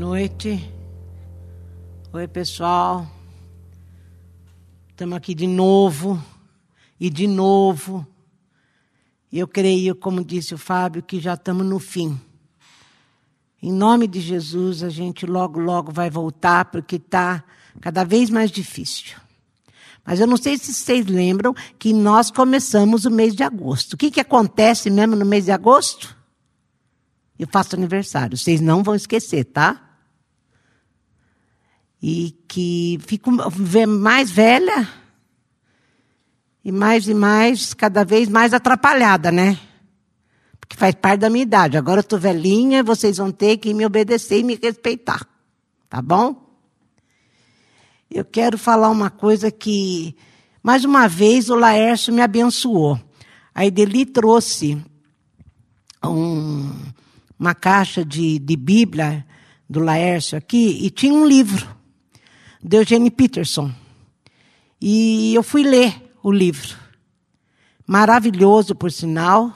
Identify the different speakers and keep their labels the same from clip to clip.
Speaker 1: noite. Oi, pessoal. Estamos aqui de novo e de novo. Eu creio, como disse o Fábio, que já estamos no fim. Em nome de Jesus, a gente logo, logo vai voltar, porque está cada vez mais difícil. Mas eu não sei se vocês lembram que nós começamos o mês de agosto. O que, que acontece mesmo no mês de agosto? Eu faço aniversário. Vocês não vão esquecer, tá? E que fico mais velha e mais e mais, cada vez mais atrapalhada, né? Porque faz parte da minha idade. Agora eu estou velhinha, vocês vão ter que me obedecer e me respeitar. Tá bom? Eu quero falar uma coisa que, mais uma vez, o Laércio me abençoou. A Edeli trouxe um, uma caixa de, de Bíblia do Laércio aqui e tinha um livro, de Eugene Peterson. E eu fui ler o livro. Maravilhoso, por sinal.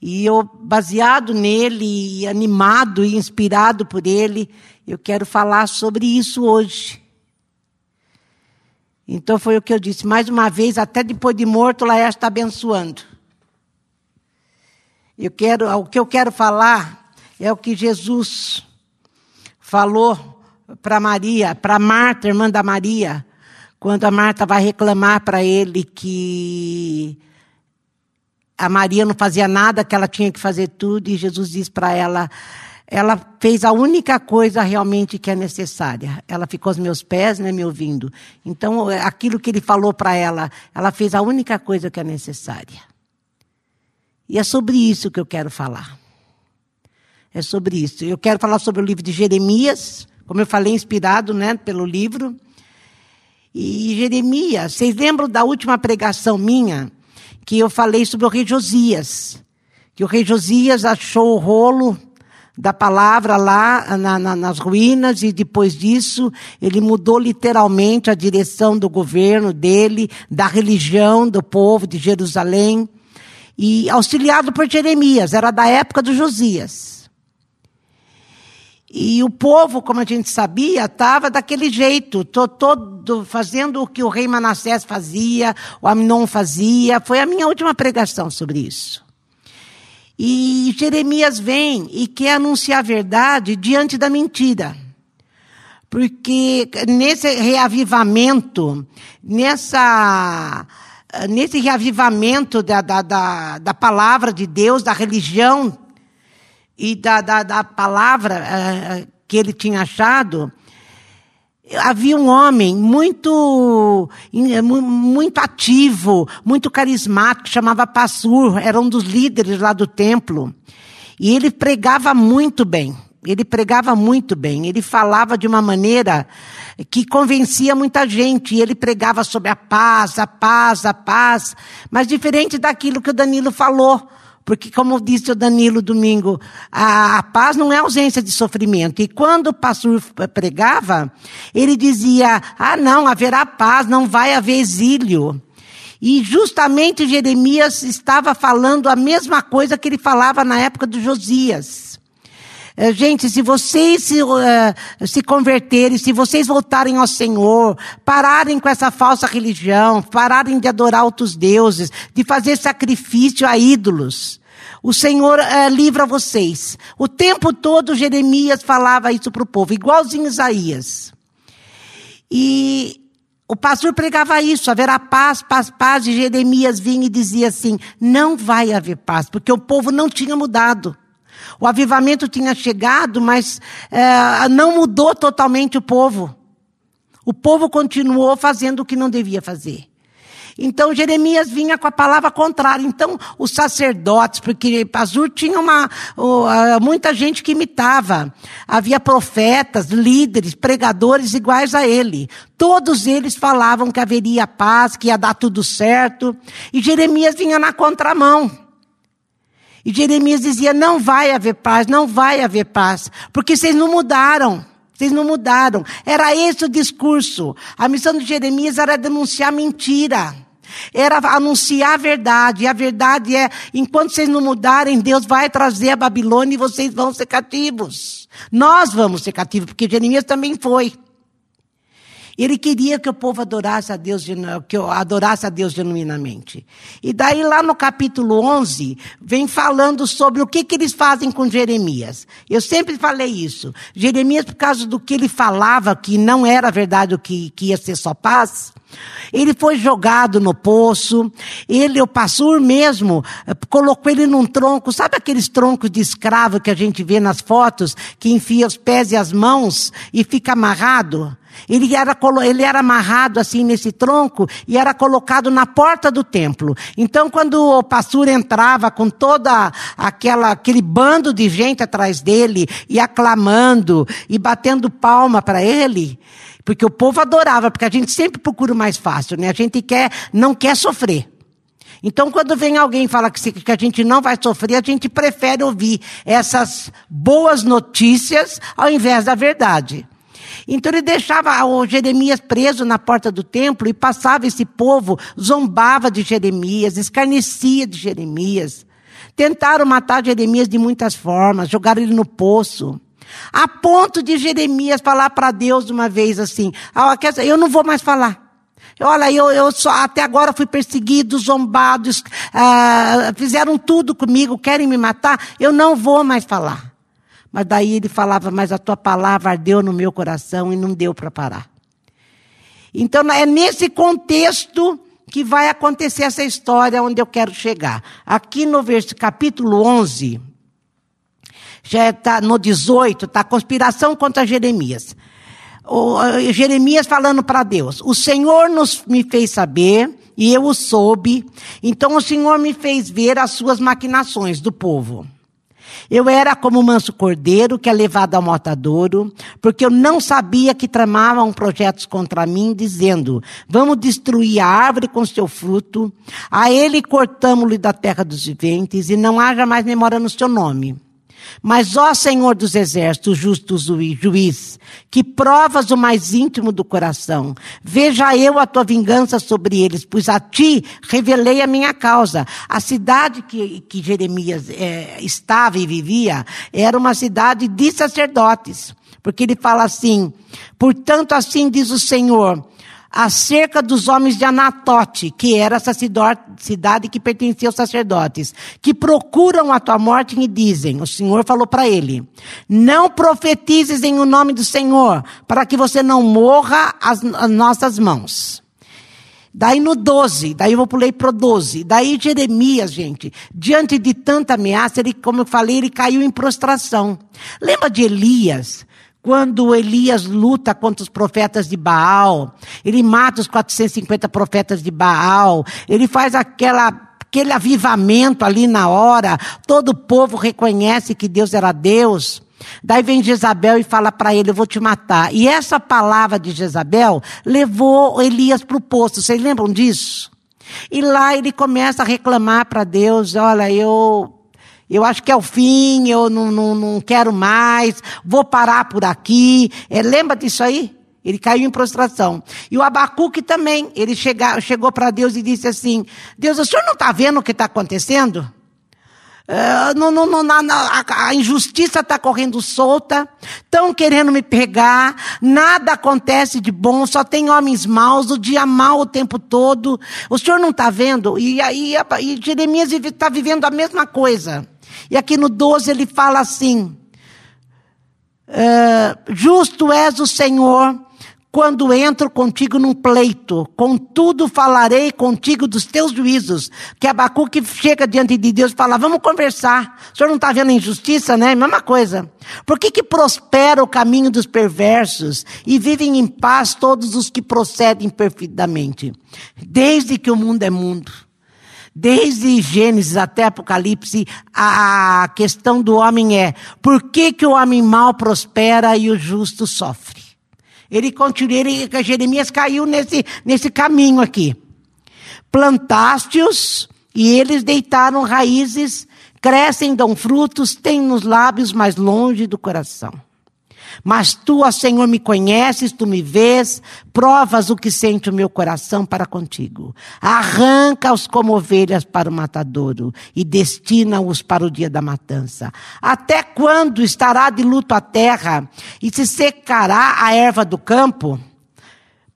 Speaker 1: E eu, baseado nele, animado e inspirado por ele, eu quero falar sobre isso hoje. Então foi o que eu disse. Mais uma vez, até depois de morto, Laércio está abençoando. Eu quero, o que eu quero falar é o que Jesus falou para Maria, para Marta, irmã da Maria, quando a Marta vai reclamar para ele que a Maria não fazia nada, que ela tinha que fazer tudo, e Jesus diz para ela: ela fez a única coisa realmente que é necessária. Ela ficou aos meus pés, né, me ouvindo. Então, aquilo que ele falou para ela, ela fez a única coisa que é necessária. E é sobre isso que eu quero falar. É sobre isso. Eu quero falar sobre o livro de Jeremias, como eu falei, inspirado né, pelo livro. E Jeremias, vocês lembram da última pregação minha, que eu falei sobre o rei Josias? Que o rei Josias achou o rolo da palavra lá na, na, nas ruínas e depois disso ele mudou literalmente a direção do governo dele, da religião do povo de Jerusalém e auxiliado por Jeremias, era da época do Josias. E o povo, como a gente sabia, estava daquele jeito, todo fazendo o que o rei Manassés fazia, o Amnon fazia. Foi a minha última pregação sobre isso. E Jeremias vem e quer anunciar a verdade diante da mentira. Porque nesse reavivamento, nessa nesse reavivamento da, da, da, da, palavra de Deus, da religião e da, da, da palavra uh, que ele tinha achado, havia um homem muito, muito ativo, muito carismático, chamava Passur, era um dos líderes lá do templo. E ele pregava muito bem. Ele pregava muito bem. Ele falava de uma maneira que convencia muita gente. E ele pregava sobre a paz, a paz, a paz. Mas diferente daquilo que o Danilo falou. Porque, como disse o Danilo domingo, a, a, paz não é ausência de sofrimento. E quando o pastor pregava, ele dizia: ah, não, haverá paz, não vai haver exílio. E justamente Jeremias estava falando a mesma coisa que ele falava na época de Josias. Eh, gente, se vocês se, uh, se converterem, se vocês voltarem ao Senhor, pararem com essa falsa religião, pararem de adorar outros deuses, de fazer sacrifício a ídolos, o Senhor uh, livra vocês. O tempo todo Jeremias falava isso para o povo, igualzinho Isaías. E o pastor pregava isso, haverá paz, paz, paz, e Jeremias vinha e dizia assim: não vai haver paz, porque o povo não tinha mudado. O avivamento tinha chegado, mas é, não mudou totalmente o povo. O povo continuou fazendo o que não devia fazer. Então Jeremias vinha com a palavra contrária. Então os sacerdotes, porque Pazur tinha uma, muita gente que imitava. Havia profetas, líderes, pregadores iguais a ele. Todos eles falavam que haveria paz, que ia dar tudo certo. E Jeremias vinha na contramão. E Jeremias dizia: não vai haver paz, não vai haver paz, porque vocês não mudaram. Vocês não mudaram. Era esse o discurso. A missão de Jeremias era denunciar mentira. Era anunciar a verdade. E a verdade é: enquanto vocês não mudarem, Deus vai trazer a Babilônia e vocês vão ser cativos. Nós vamos ser cativos, porque Jeremias também foi. Ele queria que o povo adorasse a Deus, que eu adorasse a Deus genuinamente. E daí lá no capítulo 11, vem falando sobre o que, que eles fazem com Jeremias. Eu sempre falei isso. Jeremias, por causa do que ele falava, que não era verdade o que, que ia ser só paz, ele foi jogado no poço. Ele, o pastor mesmo, colocou ele num tronco. Sabe aqueles troncos de escravo que a gente vê nas fotos, que enfia os pés e as mãos e fica amarrado? Ele era, ele era amarrado assim nesse tronco e era colocado na porta do templo. Então, quando o pastor entrava com toda aquela, aquele bando de gente atrás dele e aclamando e batendo palma para ele, porque o povo adorava, porque a gente sempre procura o mais fácil, né? A gente quer, não quer sofrer. Então, quando vem alguém e fala que, que a gente não vai sofrer, a gente prefere ouvir essas boas notícias ao invés da verdade. Então ele deixava o Jeremias preso na porta do templo e passava esse povo, zombava de Jeremias, escarnecia de Jeremias. Tentaram matar Jeremias de muitas formas, jogaram ele no poço. A ponto de Jeremias falar para Deus uma vez assim: ah, Eu não vou mais falar. Olha, eu, eu só, até agora fui perseguido, zombado, ah, fizeram tudo comigo, querem me matar, eu não vou mais falar. Mas daí ele falava, mas a tua palavra ardeu no meu coração e não deu para parar. Então é nesse contexto que vai acontecer essa história onde eu quero chegar. Aqui no verso, capítulo 11, já está no 18, está conspiração contra Jeremias. O, Jeremias falando para Deus: O Senhor nos, me fez saber e eu o soube, então o Senhor me fez ver as suas maquinações do povo. Eu era como um manso cordeiro que é levado ao matadouro, porque eu não sabia que tramavam projetos contra mim, dizendo: Vamos destruir a árvore com seu fruto, a ele cortamos-lhe da terra dos viventes, e não haja mais memória no seu nome. Mas, ó Senhor dos exércitos, justo juiz, que provas o mais íntimo do coração, veja eu a tua vingança sobre eles, pois a ti revelei a minha causa. A cidade que, que Jeremias é, estava e vivia era uma cidade de sacerdotes. Porque ele fala assim, portanto assim diz o Senhor, acerca dos homens de Anatote, que era essa cidade que pertencia aos sacerdotes, que procuram a tua morte e dizem, o Senhor falou para ele, não profetizes em o nome do Senhor, para que você não morra às, nossas mãos. Daí no 12, daí eu pulei pro 12. Daí Jeremias, gente, diante de tanta ameaça, ele, como eu falei, ele caiu em prostração. Lembra de Elias? Quando Elias luta contra os profetas de Baal, ele mata os 450 profetas de Baal, ele faz aquela aquele avivamento ali na hora, todo o povo reconhece que Deus era Deus. Daí vem Jezabel e fala para ele: Eu vou te matar. E essa palavra de Jezabel levou Elias para o poço. Vocês lembram disso? E lá ele começa a reclamar para Deus: Olha, eu eu acho que é o fim, eu não, não, não quero mais, vou parar por aqui. É, lembra disso aí? Ele caiu em prostração. E o Abacuque também, ele chega, chegou para Deus e disse assim: Deus, o senhor não está vendo o que está acontecendo? Uh, não, não, não, a, a injustiça está correndo solta, estão querendo me pegar, nada acontece de bom, só tem homens maus, o dia mal o tempo todo. O senhor não está vendo? E aí e Jeremias está vivendo a mesma coisa. E aqui no 12 ele fala assim: uh, Justo és o Senhor quando entro contigo num pleito, contudo falarei contigo dos teus juízos. Que Abacuque chega diante de Deus e fala, vamos conversar. O senhor não está vendo a injustiça, né? Mesma coisa. Por que que prospera o caminho dos perversos e vivem em paz todos os que procedem perfeitamente? Desde que o mundo é mundo. Desde Gênesis até Apocalipse, a questão do homem é: por que, que o homem mal prospera e o justo sofre? Ele continua, ele, Jeremias caiu nesse, nesse caminho aqui. Plantaste-os e eles deitaram raízes, crescem, dão frutos, têm nos lábios mais longe do coração. Mas tu, ó Senhor, me conheces, tu me vês, provas o que sente o meu coração para contigo. Arranca-os como ovelhas para o matadouro e destina-os para o dia da matança. Até quando estará de luto a terra e se secará a erva do campo?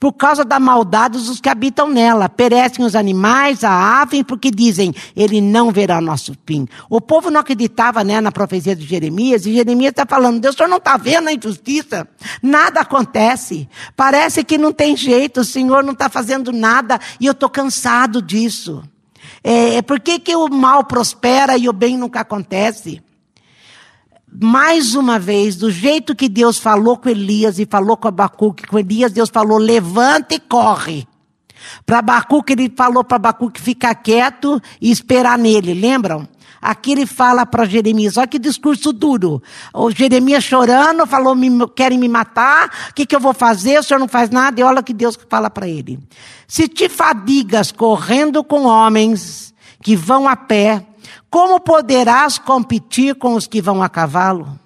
Speaker 1: Por causa da maldade dos que habitam nela. Perecem os animais, a ave, porque dizem, ele não verá nosso fim. O povo não acreditava né, na profecia de Jeremias, e Jeremias está falando, Deus, o senhor não está vendo a injustiça? Nada acontece. Parece que não tem jeito, o Senhor não está fazendo nada, e eu estou cansado disso. É, por que, que o mal prospera e o bem nunca acontece? Mais uma vez, do jeito que Deus falou com Elias e falou com Abacuque, com Elias, Deus falou, levanta e corre. Para Abacuque, ele falou para Abacuque ficar quieto e esperar nele, lembram? Aqui ele fala para Jeremias, olha que discurso duro. O Jeremias chorando, falou, me, querem me matar, o que, que eu vou fazer? O senhor não faz nada, e olha o que Deus fala para ele. Se te fadigas correndo com homens que vão a pé, como poderás competir com os que vão a cavalo?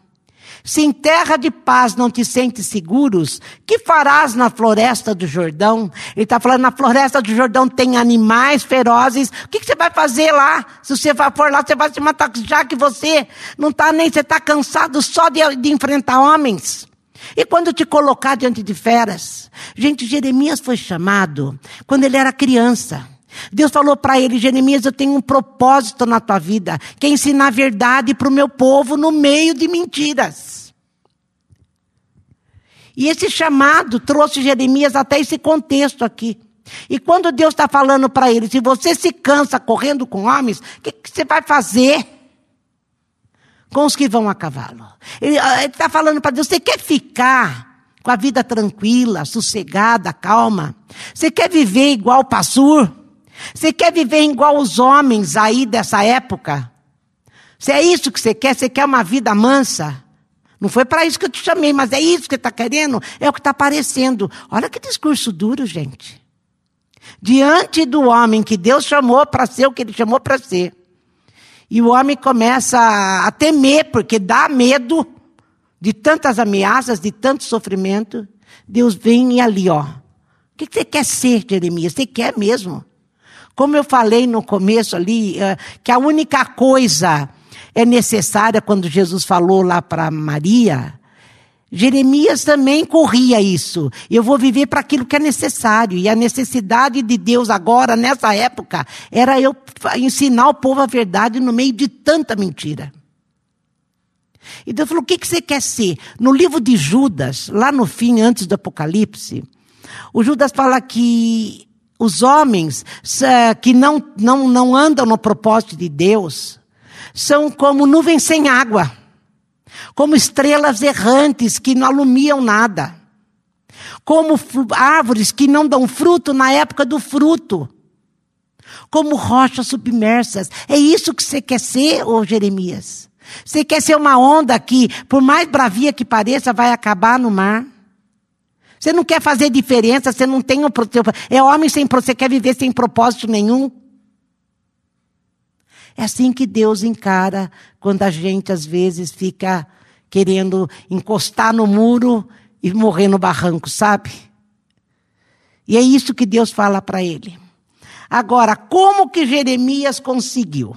Speaker 1: Se em terra de paz não te sentes seguros, que farás na floresta do Jordão? Ele está falando, na floresta do Jordão tem animais ferozes. O que, que, você vai fazer lá? Se você for lá, você vai se matar, já que você não está nem, você está cansado só de, de enfrentar homens. E quando te colocar diante de feras? Gente, Jeremias foi chamado quando ele era criança. Deus falou para ele, Jeremias, eu tenho um propósito na tua vida, que é ensinar a verdade para o meu povo no meio de mentiras. E esse chamado trouxe Jeremias até esse contexto aqui. E quando Deus está falando para ele, se você se cansa correndo com homens, o que, que, você vai fazer com os que vão a cavalo? Ele ah, está falando para Deus, você quer ficar com a vida tranquila, sossegada, calma? Você quer viver igual o Passur? Você quer viver igual os homens aí dessa época? Se é isso que você quer, você quer uma vida mansa? Não foi para isso que eu te chamei, mas é isso que está querendo? É o que está aparecendo. Olha que discurso duro, gente. Diante do homem que Deus chamou para ser o que ele chamou para ser. E o homem começa a temer, porque dá medo de tantas ameaças, de tanto sofrimento. Deus vem e ali, ó. O que você quer ser, Jeremias? Você quer mesmo? Como eu falei no começo ali, eh, que a única coisa é necessária quando Jesus falou lá para Maria, Jeremias também corria isso. Eu vou viver para aquilo que é necessário. E a necessidade de Deus agora, nessa época, era eu ensinar o povo a verdade no meio de tanta mentira. E Deus falou: o que, que você quer ser? No livro de Judas, lá no fim, antes do Apocalipse, o Judas fala que os homens que não, não, não andam no propósito de Deus são como nuvens sem água, como estrelas errantes que não alumiam nada, como árvores que não dão fruto na época do fruto, como rochas submersas. É isso que você quer ser, ô Jeremias? Você quer ser uma onda que, por mais bravia que pareça, vai acabar no mar? Você não quer fazer diferença, você não tem um é homem sem você quer viver sem propósito nenhum. É assim que Deus encara quando a gente às vezes fica querendo encostar no muro e morrer no barranco, sabe? E é isso que Deus fala para ele. Agora, como que Jeremias conseguiu?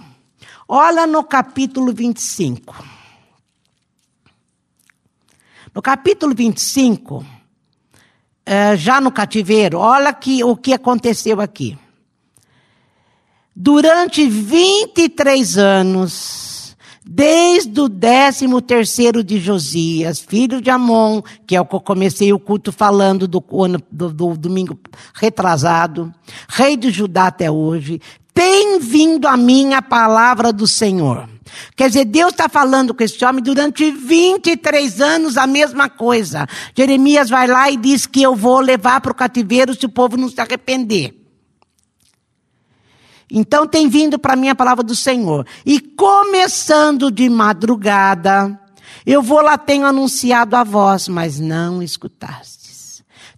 Speaker 1: Olha no capítulo 25. No capítulo 25, eh, já no cativeiro, olha que, o que aconteceu aqui. Durante 23 anos, desde o 13 terceiro de Josias, filho de Amon, que é o que eu comecei o culto falando do, do, do domingo retrasado, rei de Judá até hoje, tem vindo a mim a palavra do Senhor. Quer dizer, Deus está falando com esse homem durante 23 anos a mesma coisa. Jeremias vai lá e diz que eu vou levar para o cativeiro se o povo não se arrepender. Então tem vindo para mim a palavra do Senhor. E começando de madrugada, eu vou lá, tenho anunciado a voz, mas não escutastes.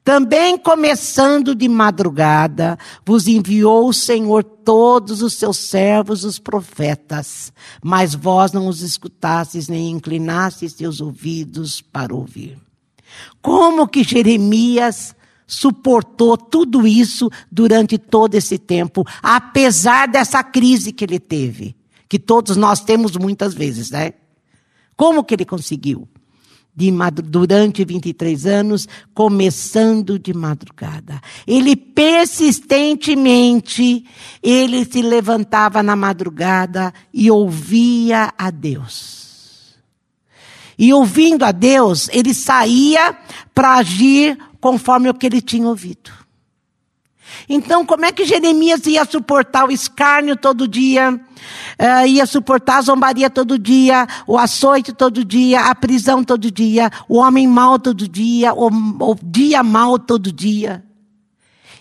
Speaker 1: Também começando de madrugada, vos enviou o Senhor todos os seus servos, os profetas, mas vós não os escutastes nem inclinastes seus ouvidos para ouvir. Como que Jeremias suportou tudo isso durante todo esse tempo, apesar dessa crise que ele teve, que todos nós temos muitas vezes, né? Como que ele conseguiu? De durante 23 anos, começando de madrugada. Ele persistentemente, ele se levantava na madrugada e ouvia a Deus. E ouvindo a Deus, ele saía para agir conforme o que ele tinha ouvido. Então, como é que Jeremias ia suportar o escárnio todo dia, uh, ia suportar a zombaria todo dia, o açoite todo dia, a prisão todo dia, o homem mau todo dia, o, o dia mau todo dia?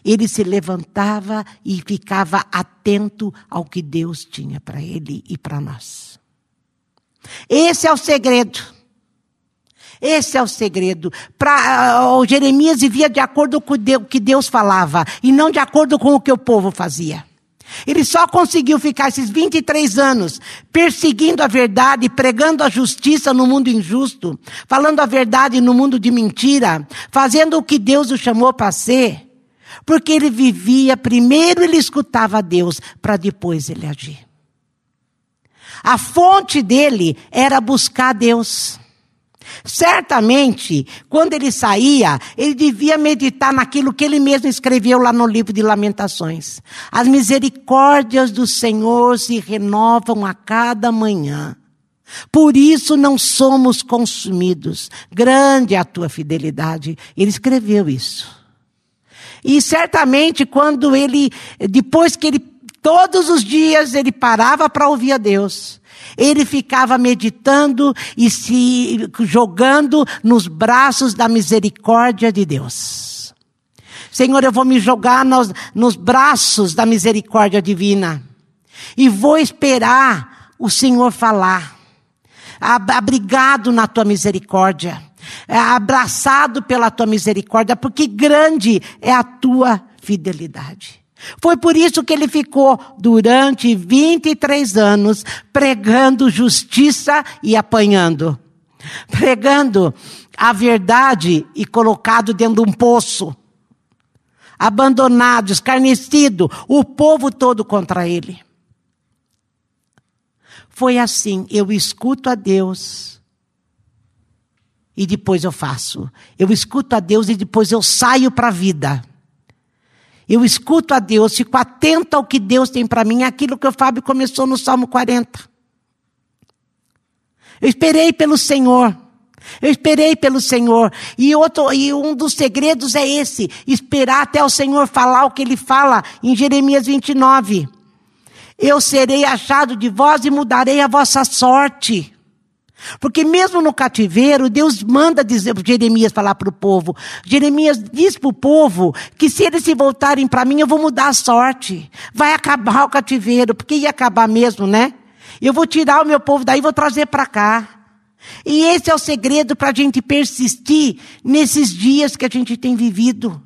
Speaker 1: Ele se levantava e ficava atento ao que Deus tinha para ele e para nós. Esse é o segredo. Esse é o segredo. Pra, uh, Jeremias vivia de acordo com o que Deus falava e não de acordo com o que o povo fazia. Ele só conseguiu ficar esses 23 anos perseguindo a verdade, pregando a justiça no mundo injusto, falando a verdade no mundo de mentira, fazendo o que Deus o chamou para ser, porque ele vivia, primeiro ele escutava Deus, para depois ele agir. A fonte dele era buscar Deus. Certamente, quando ele saía, ele devia meditar naquilo que ele mesmo escreveu lá no livro de Lamentações. As misericórdias do Senhor se renovam a cada manhã. Por isso não somos consumidos. Grande é a tua fidelidade. Ele escreveu isso. E certamente quando ele, depois que ele, todos os dias ele parava para ouvir a Deus, ele ficava meditando e se jogando nos braços da misericórdia de Deus. Senhor, eu vou me jogar nos, nos braços da misericórdia divina e vou esperar o Senhor falar. Abrigado na tua misericórdia, abraçado pela tua misericórdia, porque grande é a tua fidelidade. Foi por isso que ele ficou durante 23 anos pregando justiça e apanhando. Pregando a verdade e colocado dentro de um poço. Abandonado, escarnecido, o povo todo contra ele. Foi assim, eu escuto a Deus e depois eu faço. Eu escuto a Deus e depois eu saio para a vida. Eu escuto a Deus, fico atento ao que Deus tem para mim, aquilo que o Fábio começou no Salmo 40. Eu esperei pelo Senhor. Eu esperei pelo Senhor. E, outro, e um dos segredos é esse: esperar até o Senhor falar o que ele fala em Jeremias 29. Eu serei achado de vós e mudarei a vossa sorte. Porque mesmo no cativeiro, Deus manda dizer Jeremias falar para o povo. Jeremias diz para o povo que se eles se voltarem para mim, eu vou mudar a sorte. Vai acabar o cativeiro, porque ia acabar mesmo, né? Eu vou tirar o meu povo daí e vou trazer para cá. E esse é o segredo para a gente persistir nesses dias que a gente tem vivido.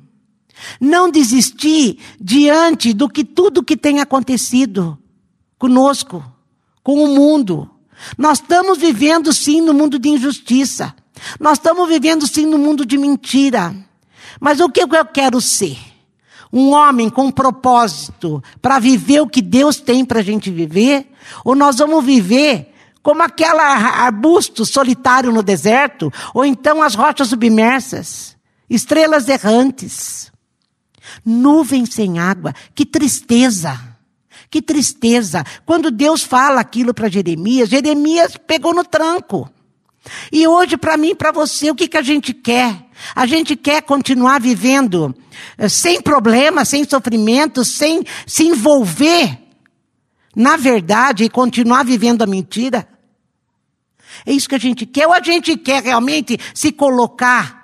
Speaker 1: Não desistir diante do que tudo que tem acontecido conosco, com o mundo. Nós estamos vivendo sim no mundo de injustiça. Nós estamos vivendo sim no mundo de mentira. Mas o que eu quero ser? Um homem com propósito para viver o que Deus tem para a gente viver? Ou nós vamos viver como aquela arbusto solitário no deserto? Ou então as rochas submersas? Estrelas errantes? Nuvem sem água? Que tristeza! Que tristeza. Quando Deus fala aquilo para Jeremias, Jeremias pegou no tranco. E hoje, para mim e para você, o que, que a gente quer? A gente quer continuar vivendo eh, sem problemas, sem sofrimento, sem se envolver na verdade e continuar vivendo a mentira? É isso que a gente quer? Ou a gente quer realmente se colocar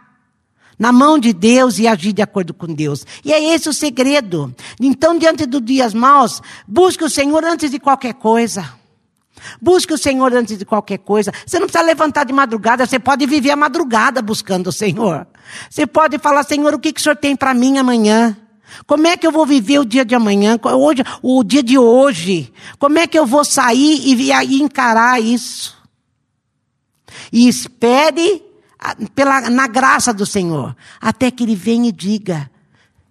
Speaker 1: na mão de Deus e agir de acordo com Deus. E é esse o segredo. Então, diante dos dias maus, busque o Senhor antes de qualquer coisa. Busque o Senhor antes de qualquer coisa. Você não precisa levantar de madrugada, você pode viver a madrugada buscando o Senhor. Você pode falar, Senhor, o que, que o Senhor tem para mim amanhã? Como é que eu vou viver o dia de amanhã? Hoje, o dia de hoje? Como é que eu vou sair e, e encarar isso? E espere pela, na graça do Senhor, até que Ele venha e diga: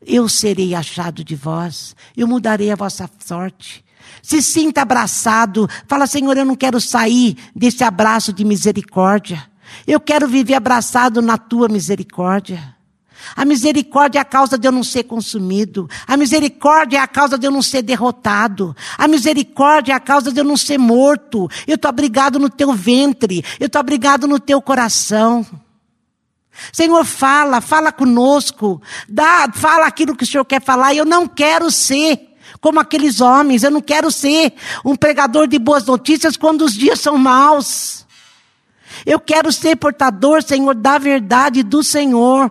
Speaker 1: Eu serei achado de vós, eu mudarei a vossa sorte. Se sinta abraçado, fala: Senhor, eu não quero sair desse abraço de misericórdia, eu quero viver abraçado na tua misericórdia. A misericórdia é a causa de eu não ser consumido. A misericórdia é a causa de eu não ser derrotado. A misericórdia é a causa de eu não ser morto. Eu estou abrigado no teu ventre. Eu estou abrigado no teu coração. Senhor, fala, fala conosco. Dá, fala aquilo que o Senhor quer falar. Eu não quero ser como aqueles homens. Eu não quero ser um pregador de boas notícias quando os dias são maus. Eu quero ser portador, Senhor, da verdade do Senhor.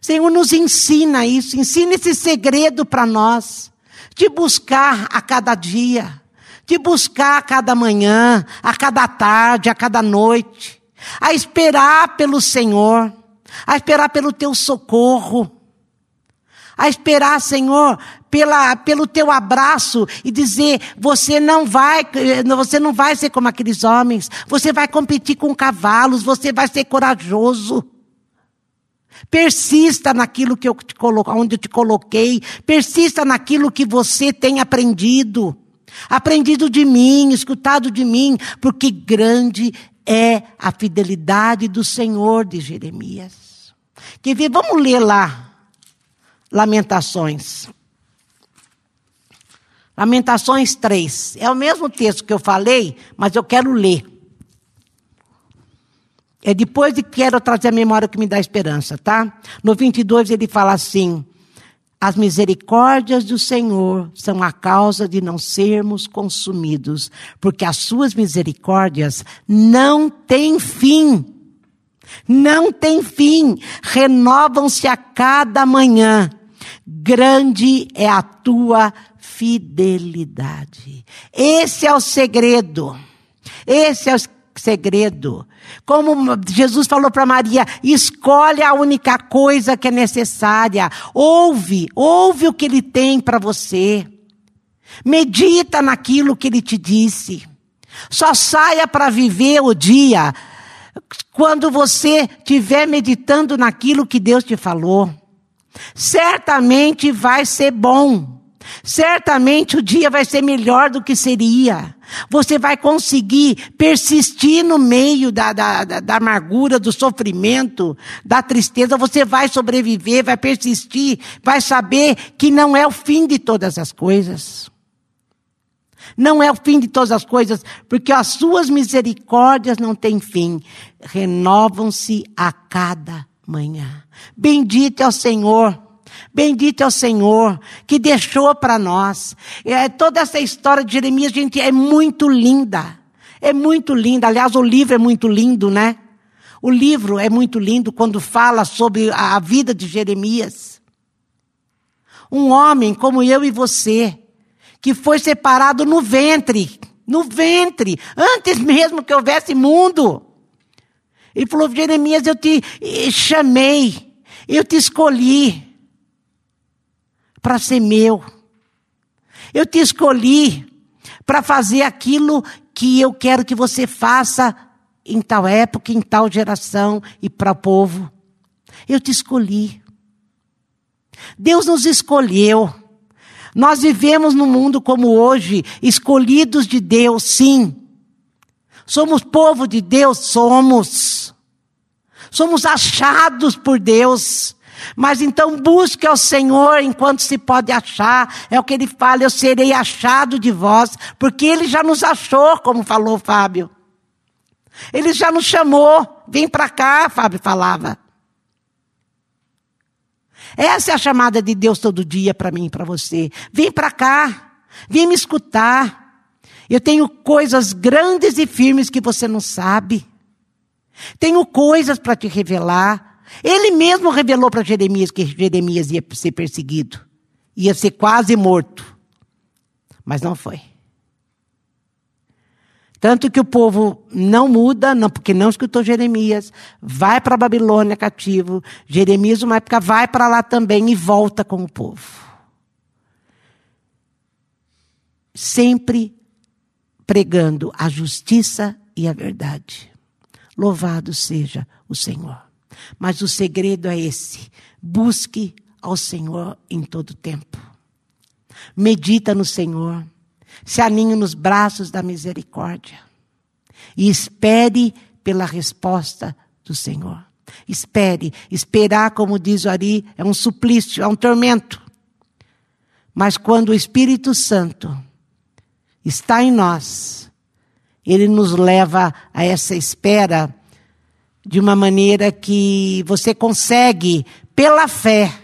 Speaker 1: Senhor, nos ensina isso, ensina esse segredo para nós, de buscar a cada dia, de buscar a cada manhã, a cada tarde, a cada noite, a esperar pelo Senhor, a esperar pelo teu socorro, a esperar, Senhor, pela, pelo teu abraço e dizer: você não vai, você não vai ser como aqueles homens, você vai competir com cavalos, você vai ser corajoso. Persista naquilo que eu te colo... onde eu te coloquei. Persista naquilo que você tem aprendido. Aprendido de mim, escutado de mim, porque grande é a fidelidade do Senhor de Jeremias. Quer ver? Vamos ler lá. Lamentações. Lamentações 3. É o mesmo texto que eu falei, mas eu quero ler. É depois de quero trazer a memória que me dá esperança, tá? No 22 ele fala assim: As misericórdias do Senhor são a causa de não sermos consumidos, porque as suas misericórdias não têm fim. Não tem fim, renovam-se a cada manhã. Grande é a tua fidelidade. Esse é o segredo. Esse é o segredo. Como Jesus falou para Maria, escolhe a única coisa que é necessária. Ouve, ouve o que ele tem para você. Medita naquilo que ele te disse. Só saia para viver o dia quando você estiver meditando naquilo que Deus te falou. Certamente vai ser bom. Certamente o dia vai ser melhor do que seria. Você vai conseguir persistir no meio da, da, da, amargura, do sofrimento, da tristeza. Você vai sobreviver, vai persistir, vai saber que não é o fim de todas as coisas. Não é o fim de todas as coisas, porque as suas misericórdias não têm fim. Renovam-se a cada manhã. Bendito é o Senhor Bendito é o Senhor que deixou para nós. É, toda essa história de Jeremias, gente, é muito linda. É muito linda. Aliás, o livro é muito lindo, né? O livro é muito lindo quando fala sobre a vida de Jeremias. Um homem como eu e você, que foi separado no ventre, no ventre, antes mesmo que houvesse mundo. Ele falou: Jeremias, eu te chamei, eu te escolhi para ser meu. Eu te escolhi para fazer aquilo que eu quero que você faça em tal época, em tal geração e para o povo. Eu te escolhi. Deus nos escolheu. Nós vivemos num mundo como hoje, escolhidos de Deus, sim. Somos povo de Deus, somos. Somos achados por Deus. Mas então busque ao Senhor enquanto se pode achar. É o que ele fala, eu serei achado de vós, porque ele já nos achou, como falou Fábio. Ele já nos chamou. Vem para cá, Fábio falava. Essa é a chamada de Deus todo dia para mim e para você. Vem para cá. Vem me escutar. Eu tenho coisas grandes e firmes que você não sabe. Tenho coisas para te revelar. Ele mesmo revelou para Jeremias que Jeremias ia ser perseguido, ia ser quase morto. Mas não foi. Tanto que o povo não muda, não, porque não escutou Jeremias, vai para a Babilônia cativo. Jeremias, uma época, vai para lá também e volta com o povo. Sempre pregando a justiça e a verdade. Louvado seja o Senhor. Mas o segredo é esse: busque ao Senhor em todo tempo. Medita no Senhor se aninhe nos braços da misericórdia e espere pela resposta do Senhor. Espere. Esperar, como diz o Ari, é um suplício, é um tormento. Mas quando o Espírito Santo está em nós, ele nos leva a essa espera de uma maneira que você consegue, pela fé,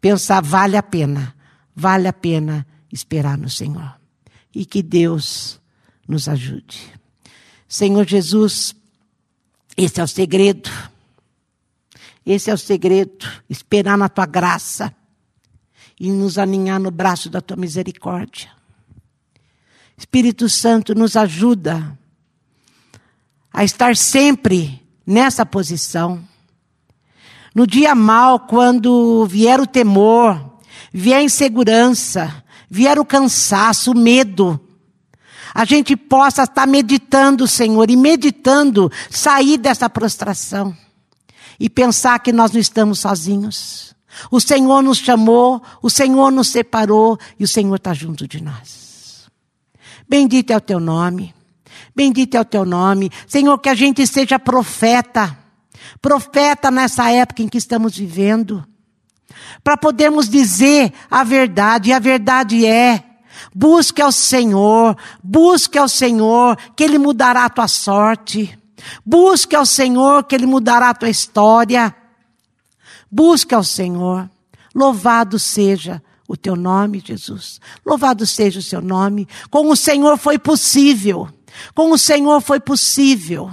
Speaker 1: pensar: vale a pena, vale a pena esperar no Senhor. E que Deus nos ajude. Senhor Jesus, esse é o segredo. Esse é o segredo. Esperar na tua graça e nos aninhar no braço da tua misericórdia. Espírito Santo nos ajuda a estar sempre nessa posição. No dia mal, quando vier o temor, vier a insegurança, vier o cansaço, o medo, a gente possa estar meditando, Senhor, e meditando sair dessa prostração e pensar que nós não estamos sozinhos. O Senhor nos chamou, o Senhor nos separou e o Senhor está junto de nós. Bendito é o teu nome. Bendito é o teu nome. Senhor, que a gente seja profeta. Profeta nessa época em que estamos vivendo para podermos dizer a verdade, e a verdade é: busque ao Senhor, busque ao Senhor, que Ele mudará a tua sorte. Busque ao Senhor, que Ele mudará a tua história. Busque ao Senhor. Louvado seja o teu nome, Jesus. Louvado seja o seu nome. Com o Senhor foi possível. Com o Senhor foi possível.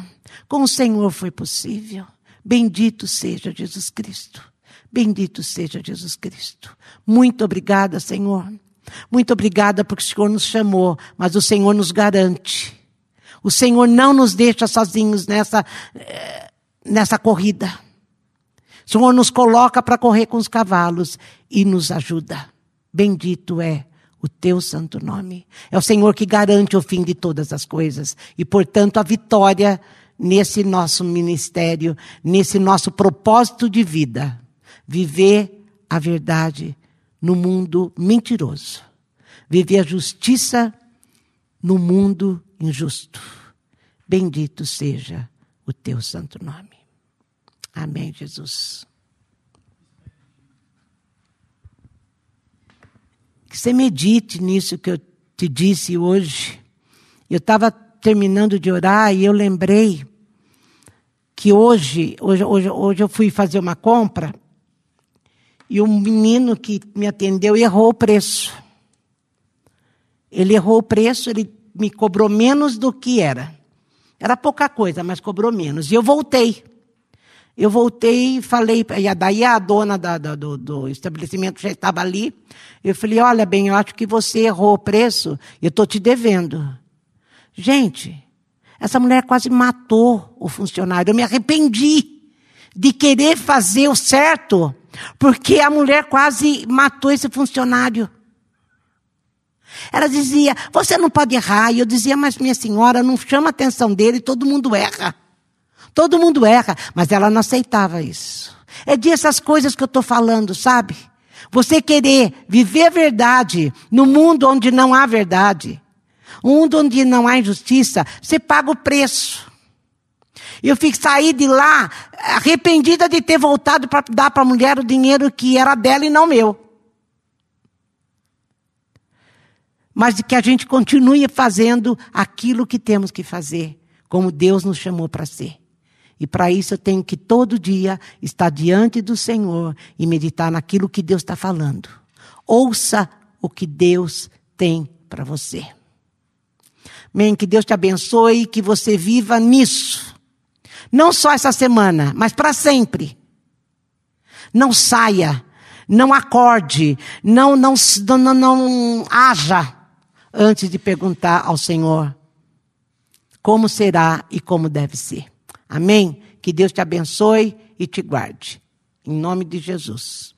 Speaker 1: Com o Senhor foi possível. Bendito seja Jesus Cristo. Bendito seja Jesus Cristo. Muito obrigada, Senhor. Muito obrigada porque o Senhor nos chamou, mas o Senhor nos garante. O Senhor não nos deixa sozinhos nessa, eh, nessa corrida. O Senhor nos coloca para correr com os cavalos e nos ajuda. Bendito é o teu santo nome. É o Senhor que garante o fim de todas as coisas e, portanto, a vitória nesse nosso ministério, nesse nosso propósito de vida viver a verdade no mundo mentiroso, viver a justiça no mundo injusto. Bendito seja o teu santo nome. Amém, Jesus. Que você medite nisso que eu te disse hoje. Eu estava terminando de orar e eu lembrei que hoje, hoje, hoje, hoje eu fui fazer uma compra e o menino que me atendeu errou o preço. Ele errou o preço, ele me cobrou menos do que era. Era pouca coisa, mas cobrou menos. E eu voltei. Eu voltei e falei, e daí a dona da, da, do, do, estabelecimento já estava ali. Eu falei, olha bem, eu acho que você errou o preço, eu estou te devendo. Gente, essa mulher quase matou o funcionário. Eu me arrependi de querer fazer o certo porque a mulher quase matou esse funcionário. Ela dizia: Você não pode errar. E eu dizia: Mas minha senhora, não chama a atenção dele, todo mundo erra. Todo mundo erra. Mas ela não aceitava isso. É dessas coisas que eu estou falando, sabe? Você querer viver a verdade no mundo onde não há verdade, um mundo onde não há injustiça, você paga o preço. Eu fico sair de lá arrependida de ter voltado para dar para a mulher o dinheiro que era dela e não meu. Mas que a gente continue fazendo aquilo que temos que fazer, como Deus nos chamou para ser. E para isso eu tenho que todo dia estar diante do Senhor e meditar naquilo que Deus está falando. Ouça o que Deus tem para você. Amém. Que Deus te abençoe e que você viva nisso. Não só essa semana, mas para sempre. Não saia, não acorde, não, não, não, não, não haja antes de perguntar ao Senhor como será e como deve ser. Amém? Que Deus te abençoe e te guarde. Em nome de Jesus.